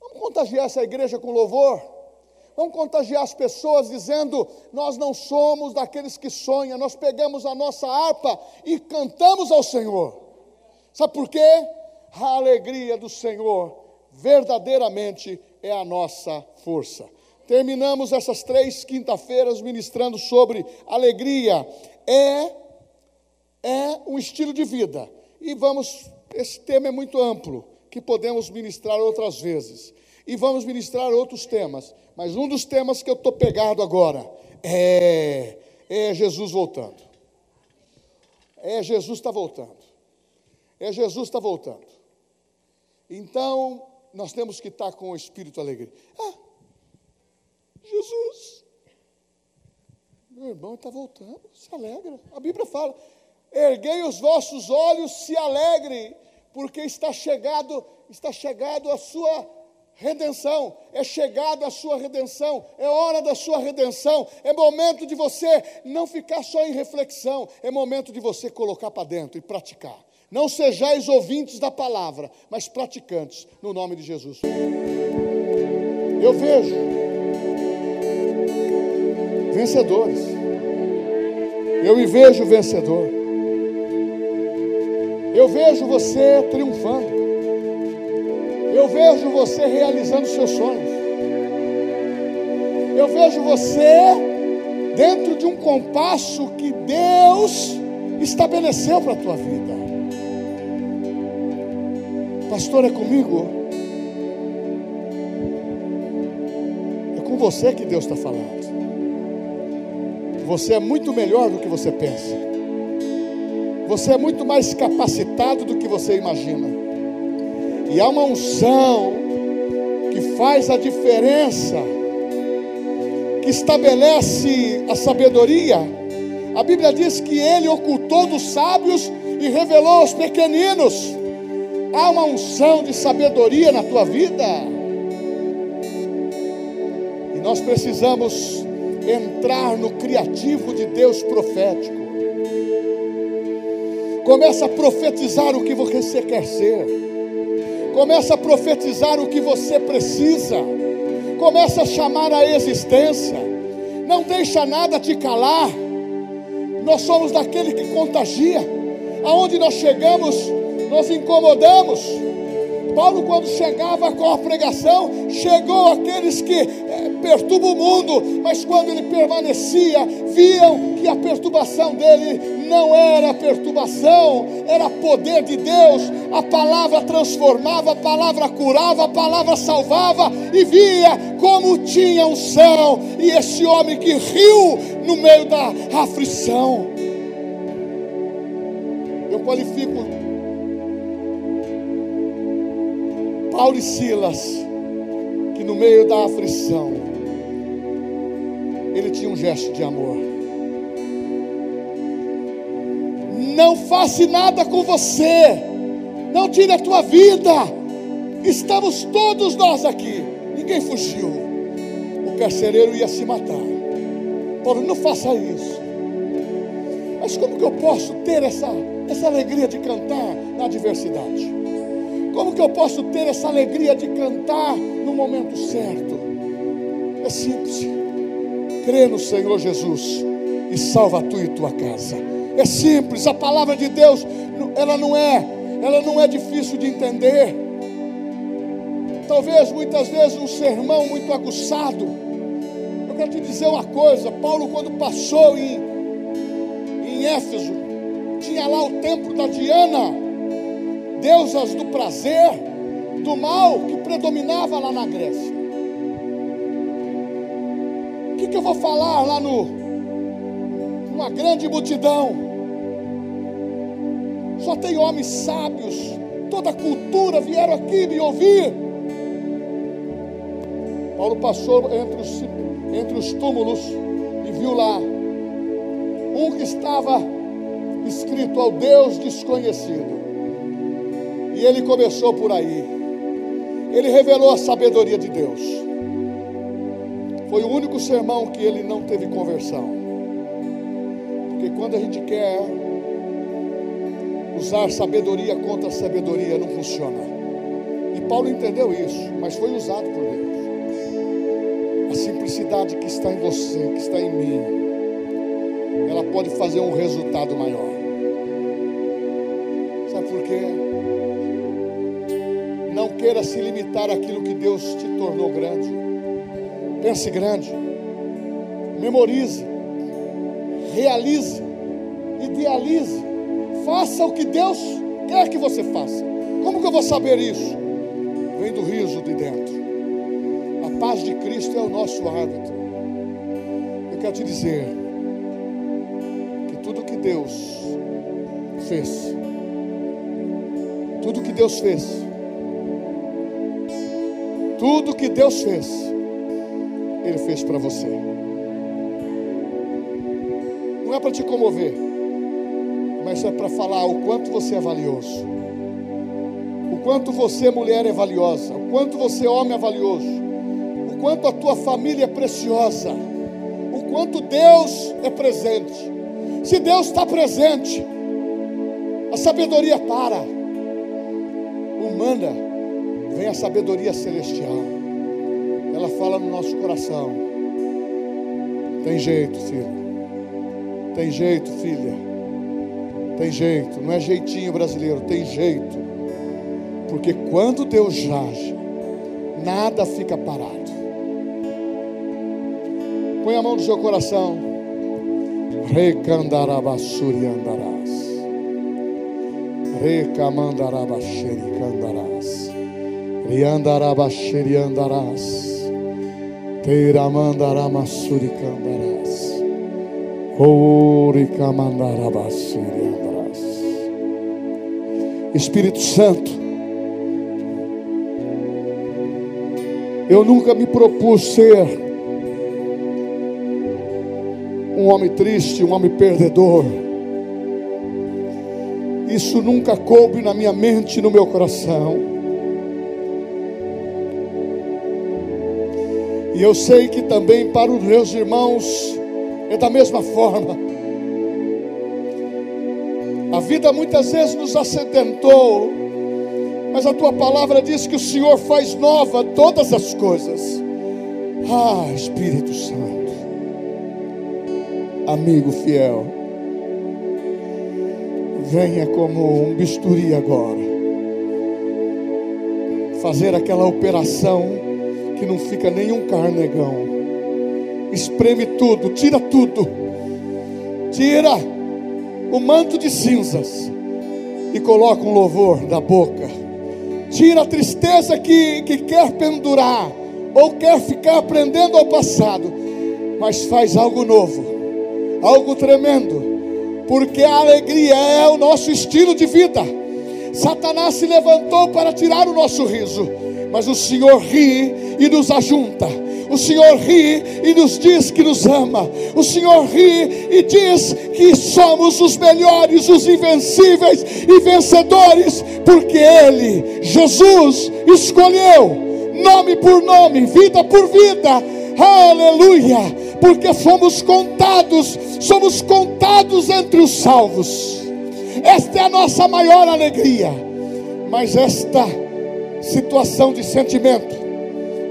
Vamos contagiar essa igreja com louvor? Vamos contagiar as pessoas dizendo: nós não somos daqueles que sonham, nós pegamos a nossa harpa e cantamos ao Senhor. Sabe por quê? A alegria do Senhor verdadeiramente é a nossa força. Terminamos essas três quinta-feiras ministrando sobre alegria. É, é um estilo de vida. E vamos, esse tema é muito amplo, que podemos ministrar outras vezes e vamos ministrar outros temas. Mas um dos temas que eu estou pegado agora é, é Jesus voltando. É Jesus está voltando. É Jesus está voltando. Então, nós temos que estar com o espírito alegre. Ah, Jesus, meu irmão está voltando, se alegra. A Bíblia fala: erguei os vossos olhos, se alegrem, porque está chegado, está chegado a sua redenção, é chegada a sua redenção, é hora da sua redenção, é momento de você não ficar só em reflexão, é momento de você colocar para dentro e praticar. Não sejais ouvintes da palavra, mas praticantes, no nome de Jesus. Eu vejo vencedores, eu me vejo vencedor, eu vejo você triunfando. Eu vejo você realizando seus sonhos. Eu vejo você dentro de um compasso que Deus estabeleceu para a tua vida. Pastor, é comigo? É com você que Deus está falando. Você é muito melhor do que você pensa. Você é muito mais capacitado do que você imagina. E há uma unção que faz a diferença, que estabelece a sabedoria. A Bíblia diz que ele ocultou dos sábios e revelou aos pequeninos. Há uma unção de sabedoria na tua vida. E nós precisamos entrar no criativo de Deus profético. Começa a profetizar o que você quer ser. Começa a profetizar o que você precisa. Começa a chamar a existência. não deixa nada te calar. Nós somos daquele que contagia. Aonde nós chegamos, nós incomodamos. Paulo, quando chegava com a pregação, chegou aqueles que perturbam o mundo, mas quando ele permanecia, viam que a perturbação dele não era perturbação, era poder de Deus. A palavra transformava, a palavra curava, a palavra salvava, e via como tinha um céu, e esse homem que riu no meio da aflição. Eu qualifico Paulo e Silas, que no meio da aflição, ele tinha um gesto de amor. Não faça nada com você, não tire a tua vida. Estamos todos nós aqui, ninguém fugiu. O carcereiro ia se matar. Paulo, não faça isso. Mas como que eu posso ter essa, essa alegria de cantar na adversidade? Como que eu posso ter essa alegria de cantar no momento certo? É simples. Crê no Senhor Jesus e salva tu e tua casa. É simples, a palavra de Deus, ela não é, ela não é difícil de entender. Talvez muitas vezes um sermão muito aguçado. Eu quero te dizer uma coisa, Paulo quando passou em, em Éfeso, tinha lá o templo da Diana, deusas do prazer, do mal que predominava lá na Grécia. Que, que eu vou falar lá no uma grande multidão? Só tem homens sábios, toda a cultura vieram aqui me ouvir. Paulo passou entre os, entre os túmulos e viu lá um que estava escrito ao Deus desconhecido. E ele começou por aí. Ele revelou a sabedoria de Deus. Foi o único sermão que ele não teve conversão. Porque quando a gente quer usar sabedoria contra sabedoria, não funciona. E Paulo entendeu isso, mas foi usado por Deus. A simplicidade que está em você, que está em mim, ela pode fazer um resultado maior. Sabe por quê? Não queira se limitar àquilo que Deus te tornou grande. Pense grande. Memorize. Realize. Idealize. Faça o que Deus quer que você faça. Como que eu vou saber isso? Vem do riso de dentro. A paz de Cristo é o nosso hábito. Eu quero te dizer que tudo que Deus fez, tudo que Deus fez, tudo que Deus fez, Ele fez para você. Não é para te comover, mas é para falar o quanto você é valioso. O quanto você, mulher, é valiosa. O quanto você, homem, é valioso. O quanto a tua família é preciosa. O quanto Deus é presente. Se Deus está presente, a sabedoria para. Humana vem a sabedoria celestial. Fala no nosso coração. Tem jeito, filho. Tem jeito, filha. Tem jeito. Não é jeitinho brasileiro, tem jeito. Porque quando Deus age, nada fica parado. Põe a mão no seu coração. Recandarabassuri andarás. Recamandarabasheri candarás. Riandarabasheriandarás. Espírito Santo, eu nunca me propus ser um homem triste, um homem perdedor. Isso nunca coube na minha mente, no meu coração. E eu sei que também para os meus irmãos é da mesma forma. A vida muitas vezes nos acidentou, mas a tua palavra diz que o Senhor faz nova todas as coisas. Ah, Espírito Santo, amigo fiel, venha como um bisturi agora, fazer aquela operação que não fica nenhum carnegão, espreme tudo, tira tudo, tira o manto de cinzas e coloca um louvor da boca, tira a tristeza que, que quer pendurar ou quer ficar aprendendo ao passado, mas faz algo novo algo tremendo, porque a alegria é o nosso estilo de vida. Satanás se levantou para tirar o nosso riso, mas o Senhor ri e nos ajunta. O Senhor ri e nos diz que nos ama. O Senhor ri e diz que somos os melhores, os invencíveis e vencedores, porque Ele, Jesus, escolheu nome por nome, vida por vida. Aleluia! Porque fomos contados somos contados entre os salvos. Esta é a nossa maior alegria. Mas esta situação de sentimento,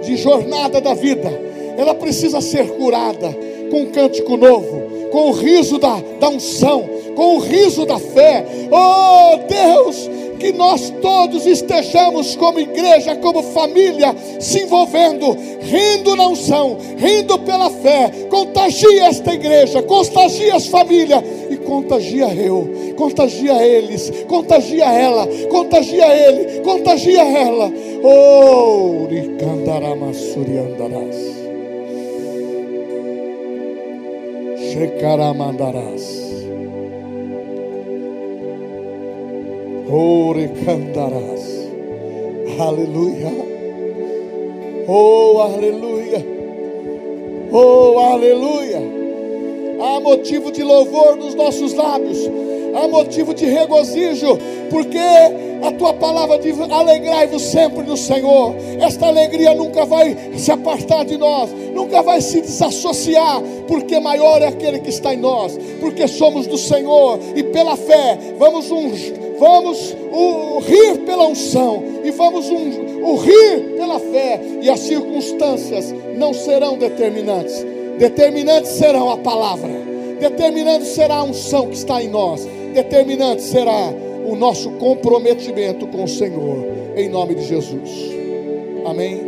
de jornada da vida, ela precisa ser curada com um cântico novo, com o riso da, da unção, com o riso da fé. Oh Deus, que nós todos estejamos como igreja, como família, se envolvendo, rindo na unção, rindo pela fé. Contagia esta igreja, contagia as famílias e contagia eu, contagia eles, contagia ela, contagia ele, contagia ela. Oh, Ricandaramassuriandarás. Shekaramandarás. Orecandarás. Aleluia. Oh, aleluia. Oh, aleluia. Há motivo de louvor nos nossos lábios. Há motivo de regozijo, porque a tua palavra diz: alegrai-vos sempre no Senhor. Esta alegria nunca vai se apartar de nós, nunca vai se desassociar, porque maior é aquele que está em nós, porque somos do Senhor e pela fé vamos uns vamos o, rir pela unção e vamos um, o rir pela fé, e as circunstâncias não serão determinantes, determinantes serão a palavra, determinante será a unção que está em nós, determinante será o nosso comprometimento com o Senhor, em nome de Jesus. Amém.